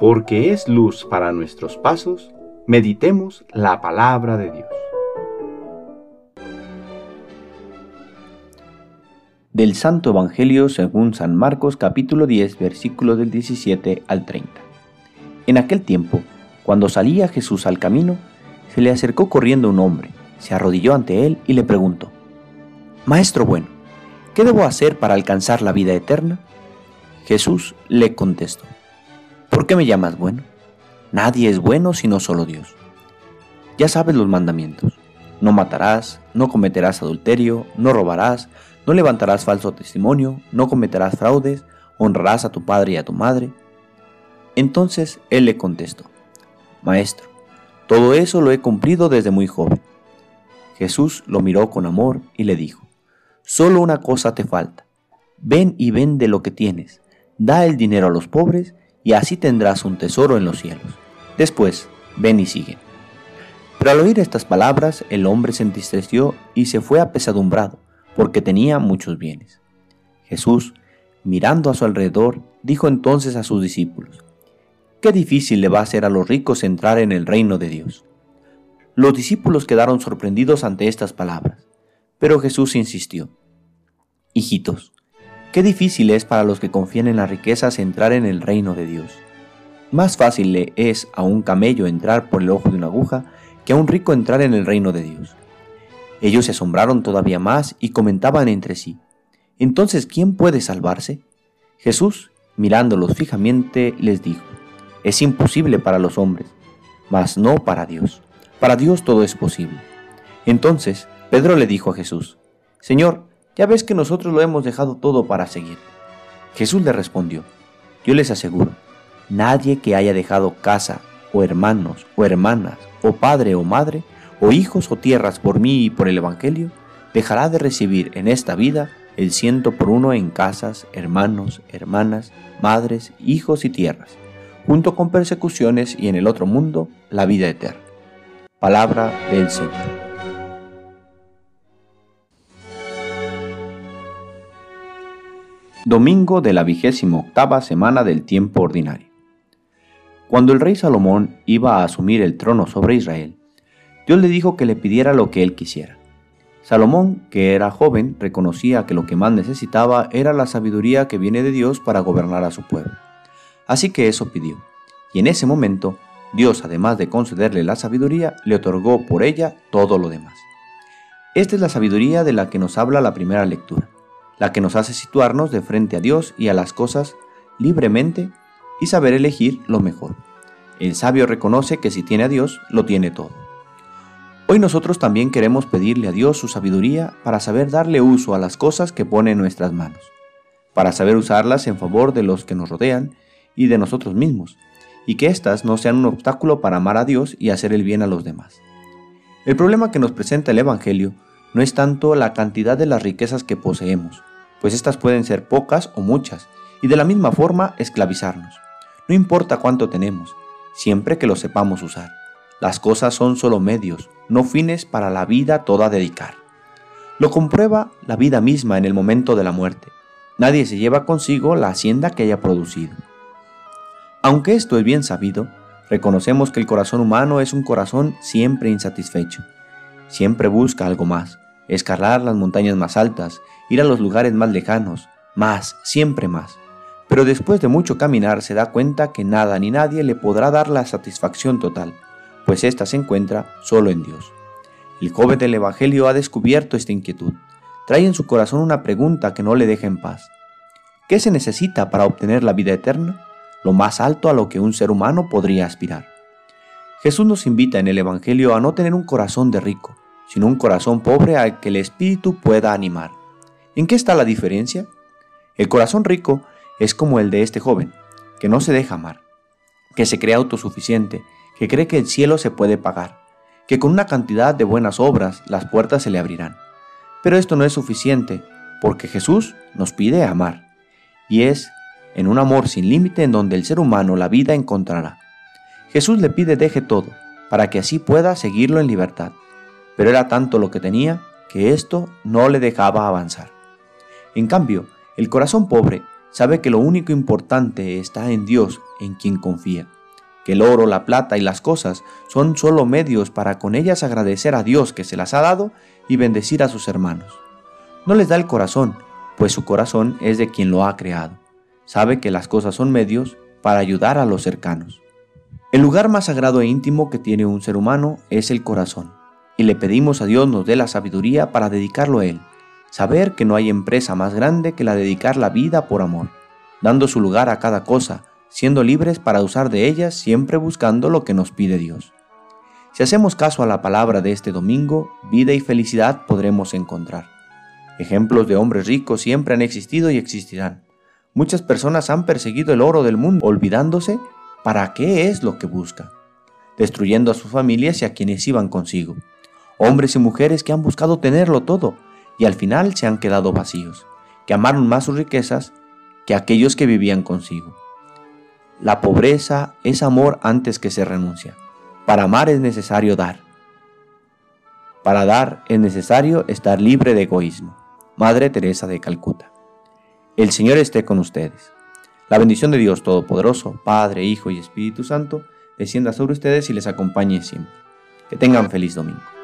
porque es luz para nuestros pasos, meditemos la palabra de Dios. Del Santo Evangelio según San Marcos capítulo 10 versículos del 17 al 30. En aquel tiempo, cuando salía Jesús al camino, se le acercó corriendo un hombre, se arrodilló ante él y le preguntó, Maestro bueno, ¿qué debo hacer para alcanzar la vida eterna? Jesús le contestó, ¿por qué me llamas bueno? Nadie es bueno sino solo Dios. Ya sabes los mandamientos. No matarás, no cometerás adulterio, no robarás, no levantarás falso testimonio, no cometerás fraudes, honrarás a tu padre y a tu madre. Entonces él le contestó, Maestro, todo eso lo he cumplido desde muy joven. Jesús lo miró con amor y le dijo, Solo una cosa te falta. Ven y vende lo que tienes, da el dinero a los pobres y así tendrás un tesoro en los cielos. Después, ven y sigue. Pero al oír estas palabras, el hombre se entristeció y se fue apesadumbrado, porque tenía muchos bienes. Jesús, mirando a su alrededor, dijo entonces a sus discípulos, Qué difícil le va a ser a los ricos entrar en el reino de Dios. Los discípulos quedaron sorprendidos ante estas palabras, pero Jesús insistió, Hijitos, qué difícil es para los que confían en las riquezas entrar en el reino de Dios. Más fácil le es a un camello entrar por el ojo de una aguja que a un rico entrar en el reino de Dios. Ellos se asombraron todavía más y comentaban entre sí, Entonces, ¿quién puede salvarse? Jesús, mirándolos fijamente, les dijo, es imposible para los hombres, mas no para Dios. Para Dios todo es posible. Entonces Pedro le dijo a Jesús, Señor, ya ves que nosotros lo hemos dejado todo para seguir. Jesús le respondió, yo les aseguro, nadie que haya dejado casa, o hermanos, o hermanas, o padre o madre, o hijos o tierras por mí y por el Evangelio, dejará de recibir en esta vida el ciento por uno en casas, hermanos, hermanas, madres, hijos y tierras junto con persecuciones y en el otro mundo la vida eterna. Palabra del Señor. Domingo de la vigésima octava semana del tiempo ordinario. Cuando el rey Salomón iba a asumir el trono sobre Israel, Dios le dijo que le pidiera lo que él quisiera. Salomón, que era joven, reconocía que lo que más necesitaba era la sabiduría que viene de Dios para gobernar a su pueblo. Así que eso pidió. Y en ese momento, Dios, además de concederle la sabiduría, le otorgó por ella todo lo demás. Esta es la sabiduría de la que nos habla la primera lectura, la que nos hace situarnos de frente a Dios y a las cosas libremente y saber elegir lo mejor. El sabio reconoce que si tiene a Dios, lo tiene todo. Hoy nosotros también queremos pedirle a Dios su sabiduría para saber darle uso a las cosas que pone en nuestras manos, para saber usarlas en favor de los que nos rodean y de nosotros mismos, y que éstas no sean un obstáculo para amar a Dios y hacer el bien a los demás. El problema que nos presenta el Evangelio no es tanto la cantidad de las riquezas que poseemos, pues éstas pueden ser pocas o muchas, y de la misma forma esclavizarnos. No importa cuánto tenemos, siempre que lo sepamos usar. Las cosas son solo medios, no fines para la vida toda dedicar. Lo comprueba la vida misma en el momento de la muerte. Nadie se lleva consigo la hacienda que haya producido. Aunque esto es bien sabido, reconocemos que el corazón humano es un corazón siempre insatisfecho. Siempre busca algo más, escalar las montañas más altas, ir a los lugares más lejanos, más, siempre más. Pero después de mucho caminar se da cuenta que nada ni nadie le podrá dar la satisfacción total, pues ésta se encuentra solo en Dios. El joven del Evangelio ha descubierto esta inquietud. Trae en su corazón una pregunta que no le deja en paz. ¿Qué se necesita para obtener la vida eterna? lo más alto a lo que un ser humano podría aspirar. Jesús nos invita en el Evangelio a no tener un corazón de rico, sino un corazón pobre al que el Espíritu pueda animar. ¿En qué está la diferencia? El corazón rico es como el de este joven, que no se deja amar, que se cree autosuficiente, que cree que el cielo se puede pagar, que con una cantidad de buenas obras las puertas se le abrirán. Pero esto no es suficiente, porque Jesús nos pide amar, y es en un amor sin límite en donde el ser humano la vida encontrará. Jesús le pide deje todo, para que así pueda seguirlo en libertad, pero era tanto lo que tenía que esto no le dejaba avanzar. En cambio, el corazón pobre sabe que lo único importante está en Dios, en quien confía, que el oro, la plata y las cosas son solo medios para con ellas agradecer a Dios que se las ha dado y bendecir a sus hermanos. No les da el corazón, pues su corazón es de quien lo ha creado. Sabe que las cosas son medios para ayudar a los cercanos. El lugar más sagrado e íntimo que tiene un ser humano es el corazón, y le pedimos a Dios nos dé la sabiduría para dedicarlo a Él. Saber que no hay empresa más grande que la dedicar la vida por amor, dando su lugar a cada cosa, siendo libres para usar de ellas siempre buscando lo que nos pide Dios. Si hacemos caso a la palabra de este domingo, vida y felicidad podremos encontrar. Ejemplos de hombres ricos siempre han existido y existirán. Muchas personas han perseguido el oro del mundo, olvidándose para qué es lo que busca, destruyendo a sus familias y a quienes iban consigo. Hombres y mujeres que han buscado tenerlo todo y al final se han quedado vacíos, que amaron más sus riquezas que aquellos que vivían consigo. La pobreza es amor antes que se renuncia. Para amar es necesario dar. Para dar es necesario estar libre de egoísmo. Madre Teresa de Calcuta. El Señor esté con ustedes. La bendición de Dios Todopoderoso, Padre, Hijo y Espíritu Santo, descienda sobre ustedes y les acompañe siempre. Que tengan feliz domingo.